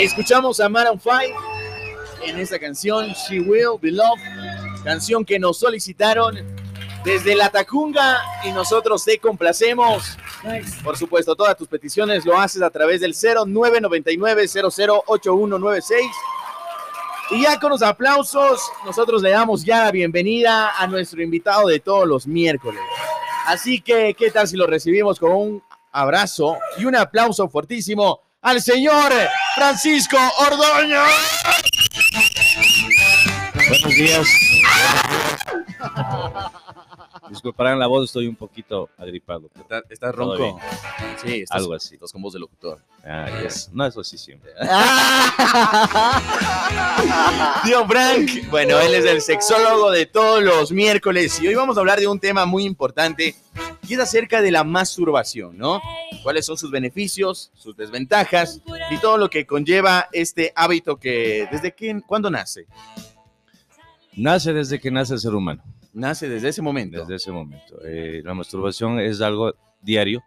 Escuchamos a Maroon 5 en esta canción She Will Be Loved, canción que nos solicitaron desde la Tacunga y nosotros te complacemos. Por supuesto, todas tus peticiones lo haces a través del 0999 008196. Y ya con los aplausos, nosotros le damos ya la bienvenida a nuestro invitado de todos los miércoles. Así que, ¿qué tal si lo recibimos con un abrazo y un aplauso fuertísimo al señor Francisco Ordoño? Buenos días. Disculparán la voz, estoy un poquito agripado. ¿Estás está ronco? Sí, estás, algo así. Estás con voz de locutor. Ah, yes. No, eso sí siempre. Tío Frank, bueno, él es el sexólogo de todos los miércoles y hoy vamos a hablar de un tema muy importante y es acerca de la masturbación, ¿no? ¿Cuáles son sus beneficios, sus desventajas y todo lo que conlleva este hábito que desde que, cuándo nace? Nace desde que nace el ser humano. Nace desde ese momento. Desde ese momento. Eh, la masturbación es algo diario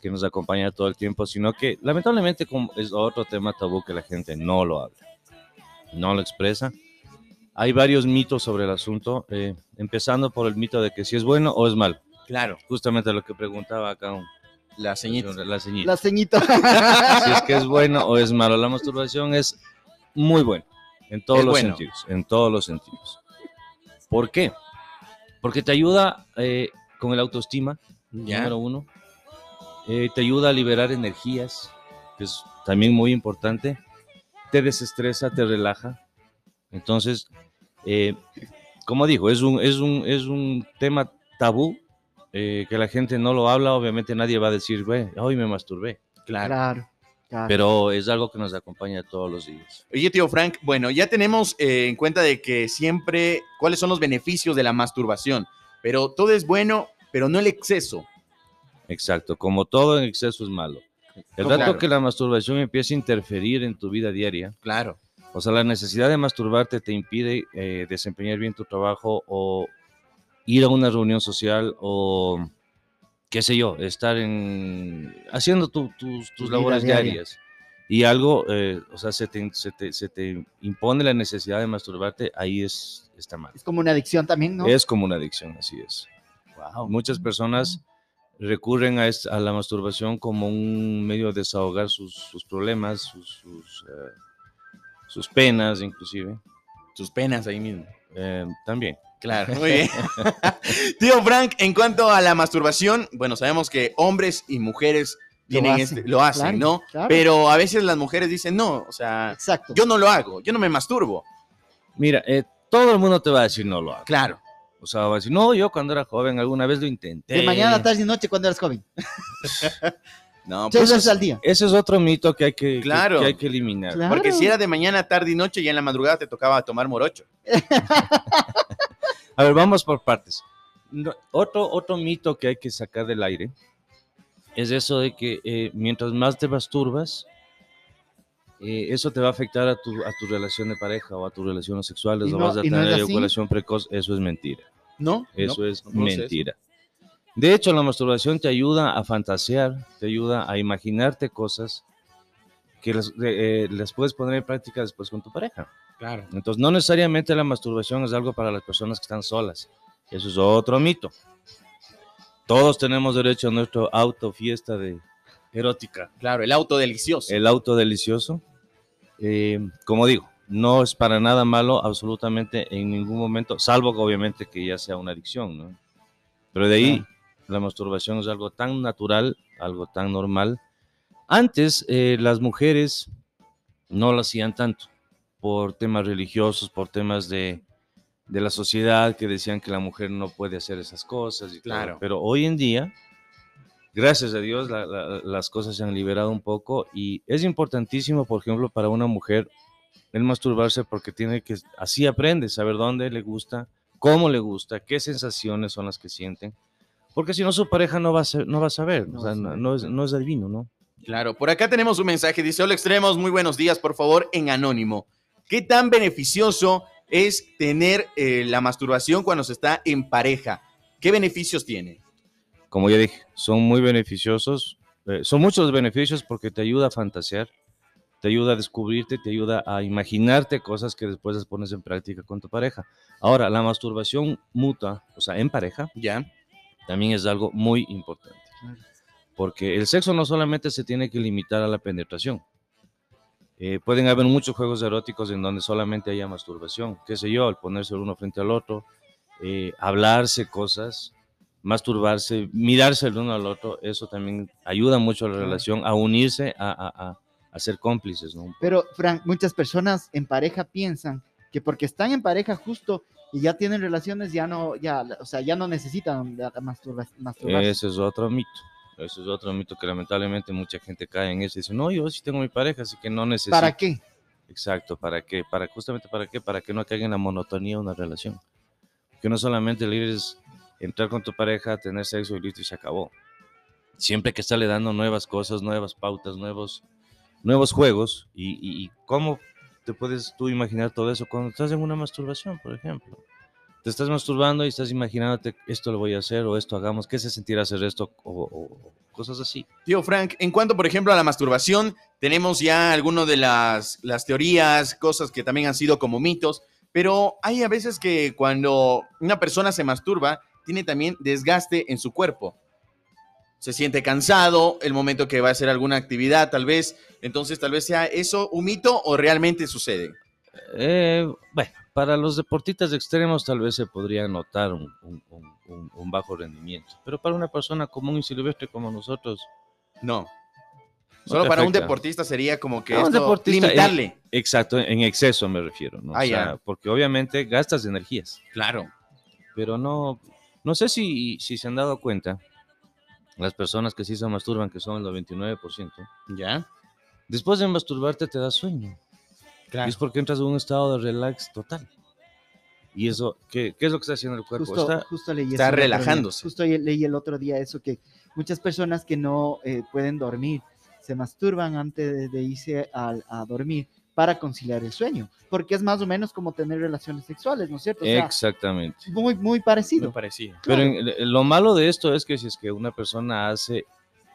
que nos acompaña todo el tiempo, sino que lamentablemente es otro tema tabú que la gente no lo habla, no lo expresa. Hay varios mitos sobre el asunto, eh, empezando por el mito de que si es bueno o es malo. Claro. Justamente lo que preguntaba acá la ceñita. La ceñita. La ceñita. si es que es bueno o es malo. La masturbación es muy buena en todos los sentidos, en todos los sentidos. ¿Por qué? Porque te ayuda eh, con el autoestima, número uno. Eh, te ayuda a liberar energías, que es también muy importante. Te desestresa, te relaja. Entonces, eh, como digo, es un, es un, es un tema tabú que la gente no lo habla. Obviamente nadie va a decir, hoy me masturbé. claro. Pero es algo que nos acompaña todos los días. Oye, tío Frank, bueno, ya tenemos eh, en cuenta de que siempre, cuáles son los beneficios de la masturbación, pero todo es bueno, pero no el exceso. Exacto, como todo en exceso es malo. El rato que la masturbación empieza a interferir en tu vida diaria. Claro. O sea, la necesidad de masturbarte te impide eh, desempeñar bien tu trabajo o ir a una reunión social o qué sé yo, estar en haciendo tus, tus labores diarias y algo, eh, o sea, se te, se, te, impone la necesidad de masturbarte, ahí es, está mal. Es como una adicción también, ¿no? Es como una adicción, así es. Wow. Muchas personas recurren a, a, la masturbación como un medio de desahogar sus, sus problemas, sus, sus, eh, sus, penas, inclusive. Sus penas ahí mismo. Eh, también. Claro, muy bien. Tío Frank, en cuanto a la masturbación, bueno, sabemos que hombres y mujeres tienen lo hacen, este, ¿no? Pero a veces las mujeres dicen, no, o sea, yo no lo hago, yo no me masturbo. Mira, eh, todo el mundo te va a decir no lo hago. Claro. O sea, va a decir, no, yo cuando era joven alguna vez lo intenté. De mañana, tarde y noche cuando eras joven. no, pues al día. Ese es otro mito que hay que, claro. hay que eliminar. Porque si era de mañana, tarde y noche, y en la madrugada te tocaba tomar morocho. A ver, vamos por partes. otro, otro mito que hay que sacar del aire es eso de que eh, mientras más te masturbas, eh, eso te va a afectar a tu, a tu relación de pareja o a tus relaciones sexuales, o vas a tener eyaculación precoz. Eso es mentira. ¿No? Eso es mentira. De hecho, la masturbación te ayuda a fantasear, te ayuda a imaginarte cosas que las, eh, las puedes poner en práctica después con tu pareja. Claro. Entonces, no necesariamente la masturbación es algo para las personas que están solas. Eso es otro mito. Todos tenemos derecho a nuestro auto fiesta de erótica. Claro, el auto delicioso. El auto delicioso. Eh, como digo, no es para nada malo absolutamente en ningún momento, salvo que obviamente que ya sea una adicción, ¿no? Pero de ahí, la masturbación es algo tan natural, algo tan normal. Antes, eh, las mujeres no lo hacían tanto por temas religiosos, por temas de, de, la sociedad que decían que la mujer no puede hacer esas cosas. Y claro. Pero hoy en día, gracias a Dios, las cosas se han liberado un poco y es importantísimo, por ejemplo, para una mujer el masturbarse porque tiene que, así aprende, saber dónde le gusta, cómo le gusta, qué sensaciones son las que sienten. Porque si no, su pareja no va a, no va a saber, no, o sea, no, es, no es adivino, ¿no? Claro, por acá tenemos un mensaje, dice, hola extremos, muy buenos días, por favor, en anónimo. ¿Qué tan beneficioso es tener eh, la masturbación cuando se está en pareja? ¿Qué beneficios tiene? Como ya dije, son muy beneficiosos. Eh, son muchos beneficios porque te ayuda a fantasear, te ayuda a descubrirte, te ayuda a imaginarte cosas que después las pones en práctica con tu pareja. Ahora, la masturbación mutua, o sea, en pareja, Ya. También es algo muy importante. Porque el sexo no solamente se tiene que limitar a la penetración. Eh, pueden haber muchos juegos eróticos en donde solamente haya masturbación, qué sé yo, el ponerse el uno frente al otro, eh, hablarse cosas, masturbarse, mirarse el uno al otro, eso también ayuda mucho a la relación, a unirse, a, a- a- a ser cómplices, ¿no? Pero, Frank, muchas personas en pareja piensan que porque están en pareja justo y ya tienen relaciones, ya no, ya, o sea, ya no necesitan la- la masturba- masturbarse. Ese es otro mito. Ese es otro mito que lamentablemente mucha gente cae en eso dice, no, yo sí tengo mi pareja, así que no necesito. ¿Para qué? Exacto, ¿para qué? Para, justamente para qué? Para que no caiga en la monotonía de una relación. Que no solamente el ir es entrar con tu pareja, tener sexo y listo y se acabó. Siempre que estarle dando nuevas cosas, nuevas pautas, nuevos, nuevos juegos. Y, y- y cómo te puedes tú imaginar todo eso cuando estás en una masturbación, por ejemplo? Te estás masturbando y estás imaginándote esto lo voy a hacer o esto hagamos, qué se sentirá hacer esto o, cosas así. Tío Frank, en cuanto, por ejemplo, a la masturbación, tenemos ya algunas de las, las teorías, cosas que también han sido como mitos, pero hay a veces que cuando una persona se masturba, tiene también desgaste en su cuerpo. Se siente cansado el momento que va a hacer alguna actividad, tal vez. Entonces, tal vez sea eso un mito o realmente sucede. Eh, bueno, para los deportistas extremos tal vez se podría notar un, un- un- un- un bajo rendimiento, pero para una persona común y silvestre como nosotros, No. No Solo para un deportista sería como que un esto, deportista, eh, limitarle. exacto, en exceso me refiero, ¿no? O Ah, sea, ya. porque obviamente gastas energías, Claro. pero no, no sé si, si se han dado cuenta, las personas que sí se masturban, que son el 99%, ¿Ya? después de masturbarte te da sueño. Y es porque entras en un estado de relax total. Y eso, ¿qué, qué es lo que está haciendo el cuerpo? Justo, Está, justo leí está eso el otro día. relajándose. Justo leí el otro día eso que muchas personas que no eh, pueden dormir se masturban antes de, irse al- a, dormir para conciliar el sueño, porque es más o menos como tener relaciones sexuales, ¿no es cierto? O sea, exactamente. muy, muy parecido. Parecía. Pero Claro. en- en- lo malo de esto es que si es que una persona hace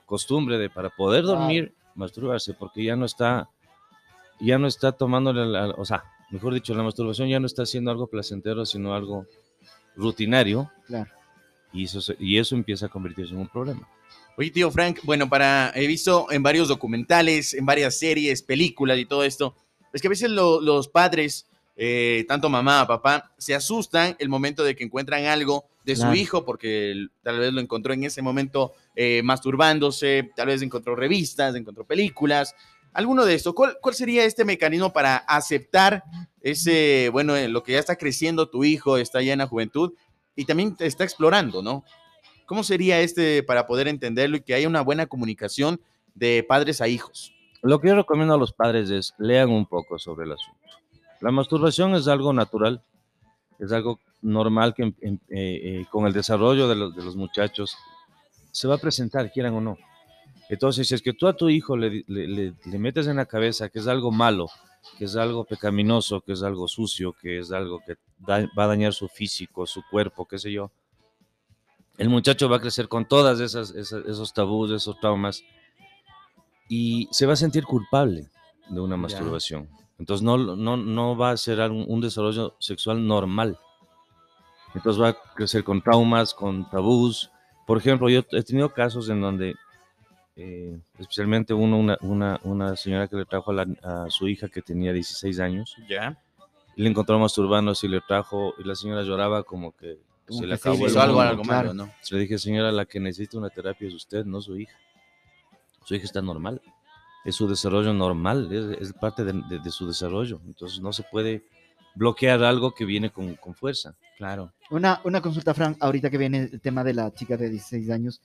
costumbre de para poder Claro. dormir, masturbarse, porque ya no está, ya no está tomándole, la- o sea, mejor dicho, la masturbación ya no está haciendo algo placentero, sino algo rutinario, Claro. y eso, y eso empieza a convertirse en un problema. Oye, tío Frank, bueno, para he visto en varios documentales, en varias series, películas y todo esto, es que a veces lo- los padres, eh, tanto mamá, papá, se asustan el momento de que encuentran algo de Claro. su hijo, porque tal vez lo encontró en ese momento eh, masturbándose, tal vez encontró revistas, encontró películas, alguno de esto. ¿Cuál, cuál sería este mecanismo para aceptar ese, bueno, eh, lo que ya está creciendo tu hijo, está ya en la juventud y también te está explorando, ¿no? ¿Cómo sería este para poder entenderlo y que haya una buena comunicación de padres a hijos? Lo que yo recomiendo a los padres es lean un poco sobre el asunto. La masturbación es algo natural, es algo normal que eh, eh, con el desarrollo de los, de los muchachos se va a presentar, quieran o no. Entonces, si es que tú a tu hijo le, le- le- le metes en la cabeza que es algo malo, que es algo pecaminoso, que es algo sucio, que es algo que da- va a dañar su físico, su cuerpo, qué sé yo, el muchacho va a crecer con todas esas, esas- esos tabús, esos traumas, y se va a sentir culpable de una Ya. masturbación. Entonces no, no, no va a ser un, un desarrollo sexual normal. Entonces va a crecer con traumas, con tabús. Por ejemplo, yo he tenido casos en donde, eh, especialmente uno, una, una, una señora que le trajo a, la- a su hija que tenía 16 años, Ya. y le encontró masturbándose y le trajo, y la señora lloraba como que Como se que le se acabó el Hizo algo, algo malo, ¿no? Le dije, señora, la que necesita una terapia es usted, no su hija. Su hija está normal. Es su desarrollo normal, es, es parte de, de- de su desarrollo. Entonces no se puede bloquear algo que viene con, con fuerza. Claro. Una, una consulta, Frank, ahorita que viene el tema de la chica de 16 años.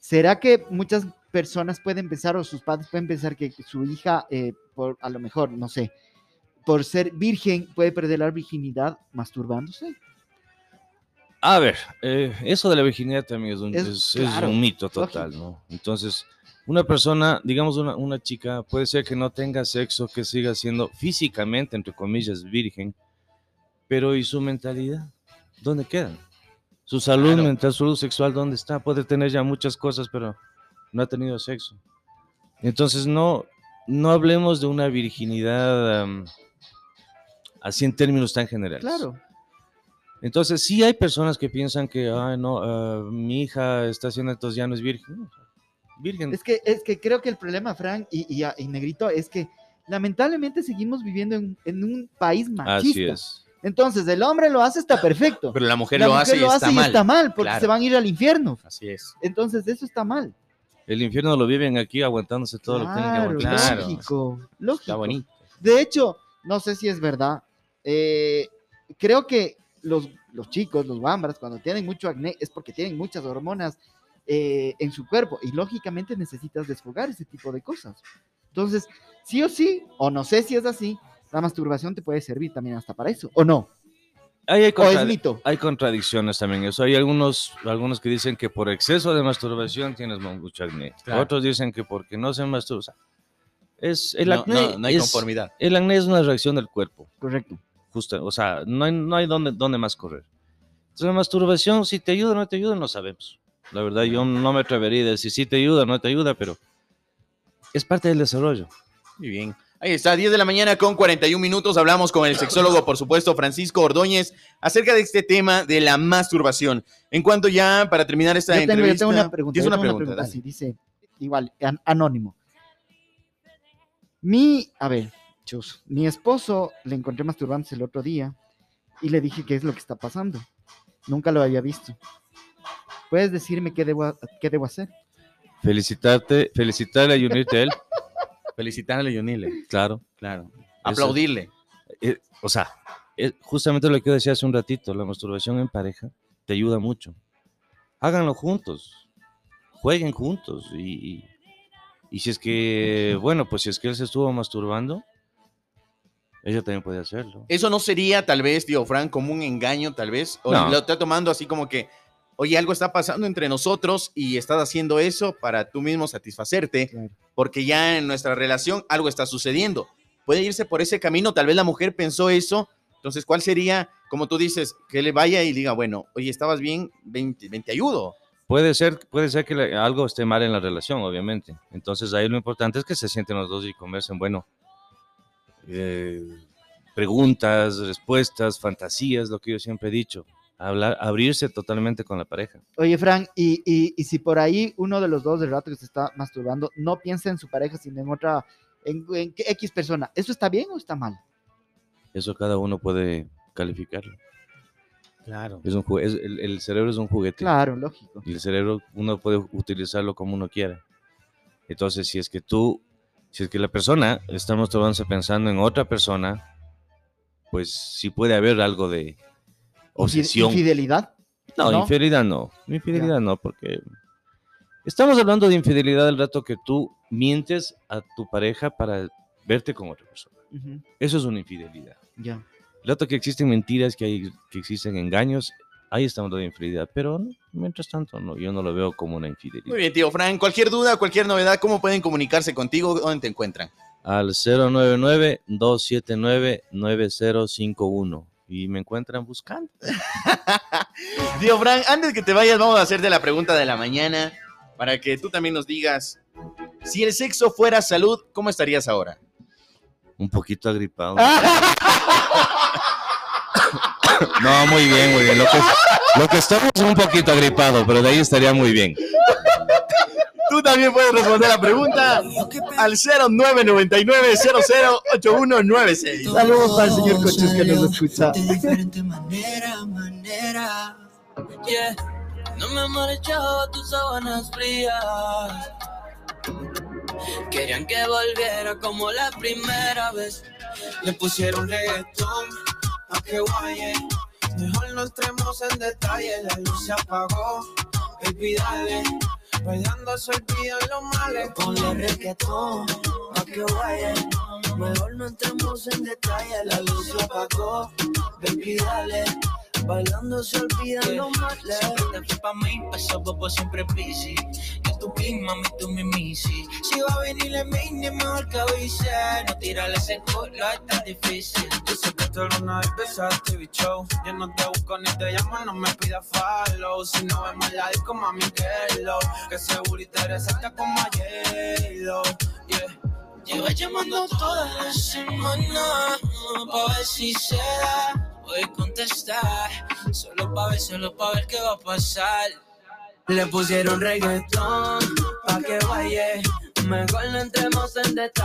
¿Será que muchas personas pueden pensar o sus padres pueden pensar que su hija, eh, por, a lo mejor, no sé, por ser virgen, puede perder la virginidad masturbándose? A ver, eh, eso de la virginidad también es un, Es- es- es claro, un mito total, ¿no? Entonces, una persona, digamos una, una chica, puede ser que no tenga sexo, que siga siendo físicamente, entre comillas, virgen, pero ¿y su mentalidad? ¿Dónde queda? Su salud Claro. mental, su salud sexual, ¿dónde está? Puede tener ya muchas cosas, pero no ha tenido sexo. Entonces, no, no hablemos de una virginidad am, así en términos tan generales. Claro. Entonces, sí hay personas que piensan que, ay, no, ah, mi hija está haciendo entonces ya no es virgen. Virgen. Es que, es que creo que el problema, Frank y, y, y Negrito, es que lamentablemente seguimos viviendo en, en un país machista. Así es. Entonces, el hombre lo hace, está perfecto. Pero la mujer La lo mujer hace lo está hace y mal. está mal, porque Claro. se van a ir al infierno. Así es. Entonces, eso está mal. El infierno lo viven aquí aguantándose todo lo que tienen que aguantar. Claro. lógico, lógico. Está bonito. De hecho, no sé si es verdad. eh, creo que los, los chicos, los bambras, cuando tienen mucho acné, es porque tienen muchas hormonas eh, en su cuerpo y lógicamente necesitas desfogar ese tipo de cosas. Entonces, sí o sí, o no sé si es así, la masturbación te puede servir también hasta para eso, ¿o no? Hay, ¿O es mito? hay contradicciones también. Eso hay algunos, algunos que dicen que por exceso de masturbación tienes mucho acné. Claro. Otros dicen que porque no se masturba. es, el No, acné no, no hay es- conformidad. El acné es una reacción del cuerpo. Correcto. Justo, o sea, no hay, no hay dónde, dónde más correr. Entonces, la masturbación, si te ayuda o no te ayuda, no sabemos. La verdad, yo no me atrevería a decir si te ayuda o no te ayuda, pero es parte del desarrollo. Muy bien. Ahí está, 10 de la mañana con 41 minutos. Hablamos con el sexólogo, por supuesto, Francisco Ordóñez, acerca de este tema de la masturbación. En cuanto ya, para terminar esta Yo tengo, yo entrevista. tengo una pregunta. ¿Tienes yo una tengo pregunta? dale. sí, dice, igual, an- anónimo. Mi, a ver, chus, mi esposo le encontré masturbándose el otro día y le dije qué es lo que está pasando. Nunca lo había visto. ¿Puedes decirme qué debo, qué debo hacer? Felicitarte, felicitarle y unirte a él, Felicitarle, Yonile. claro. Claro. Aplaudirle. Eh, o sea, eh, justamente lo que yo decía hace un ratito, la masturbación en pareja te ayuda mucho. Háganlo juntos, jueguen juntos y, y- y si es que, bueno, pues si es que él se estuvo masturbando, ella también puede hacerlo. Eso no sería, tal vez, tío Frank, como un engaño, tal vez. O No. lo está tomando así como que, oye, algo está pasando entre nosotros y estás haciendo eso para tú mismo satisfacerte, Claro. porque ya en nuestra relación algo está sucediendo. Puede irse por ese camino, tal vez la mujer pensó eso. Entonces, ¿cuál sería, como tú dices, que le vaya y diga, bueno, oye, estabas bien, ven, ven, te ayudo? Puede ser, puede ser que le- algo esté mal en la relación, obviamente. Entonces ahí lo importante es que se sienten los dos y conversen, bueno, eh, preguntas, respuestas, fantasías, lo que yo siempre he dicho. Hablar, abrirse totalmente con la pareja. Oye, Frank, y, y, y si por ahí uno de los dos del rato que se está masturbando no piensa en su pareja, sino en otra, en, en X persona, ¿eso está bien o está mal? Eso cada uno puede calificarlo. Claro. Es un es- el, el cerebro es un juguete. Claro, lógico. Y el cerebro uno puede utilizarlo como uno quiera. Entonces, si es que tú, si es que la persona está masturbándose pensando en otra persona, pues sí puede haber algo de obsesión. Infidelidad. No, ¿no? infidelidad no. Infidelidad no, porque estamos hablando de infidelidad el rato que tú mientes a tu pareja para verte con otra persona. Eso es una infidelidad. Ya. El rato que existen mentiras, que, hay, que existen engaños, ahí estamos hablando de infidelidad. Pero no, mientras tanto, no, yo no lo veo como una infidelidad. Muy bien, tío Frank. Cualquier duda, cualquier novedad, ¿cómo pueden comunicarse contigo? ¿Dónde te encuentran? Al 099-279-9051. Y me encuentran buscando. Tío Frank, antes que te vayas, vamos a hacerte la pregunta de la mañana para que tú también nos digas, si el sexo fuera salud, ¿cómo estarías ahora? Un poquito agripado. No, muy bien, muy bien. Lo que, lo que estamos es un poquito agripado, pero de ahí estaría muy bien. También puedes responder la pregunta al 0999-008196. Saludos el señor Cochus que nos escucha. De diferente manera, manera. Yeah. No me marchaba tus sábanas frías. Querían que volviera como la primera vez. Le pusieron reggaetón a que guaye. Mejor no entremos en detalle. La luz se apagó. Baby, dale. Bailando se olvidan los males. Ponle reggaetón a que guaye. Mejor no entremos en detalle. La luz se apagó. Baby, dale. Bailando se olvidan los males. Siempre te fui pa' mí, pa' esos bobos siempre busy tu mami, tú me. Si va a venir el main, mejor que avise. No tirarle ese culo, está difícil. Yo sé que tú alguna vez besaste, bicho. Yo no te busco ni te llamo, no me pidas follow. Si no vemos la disco, mami, lo Que seguro y te hasta como ayer, yeah. Llevo llamando toda la semana pa' ver si se da. Voy a contestar, solo pa' ver, solo pa' ver qué va a pasar. Le pusieron reggaetón pa' que baile. Mejor no entremos en detalle.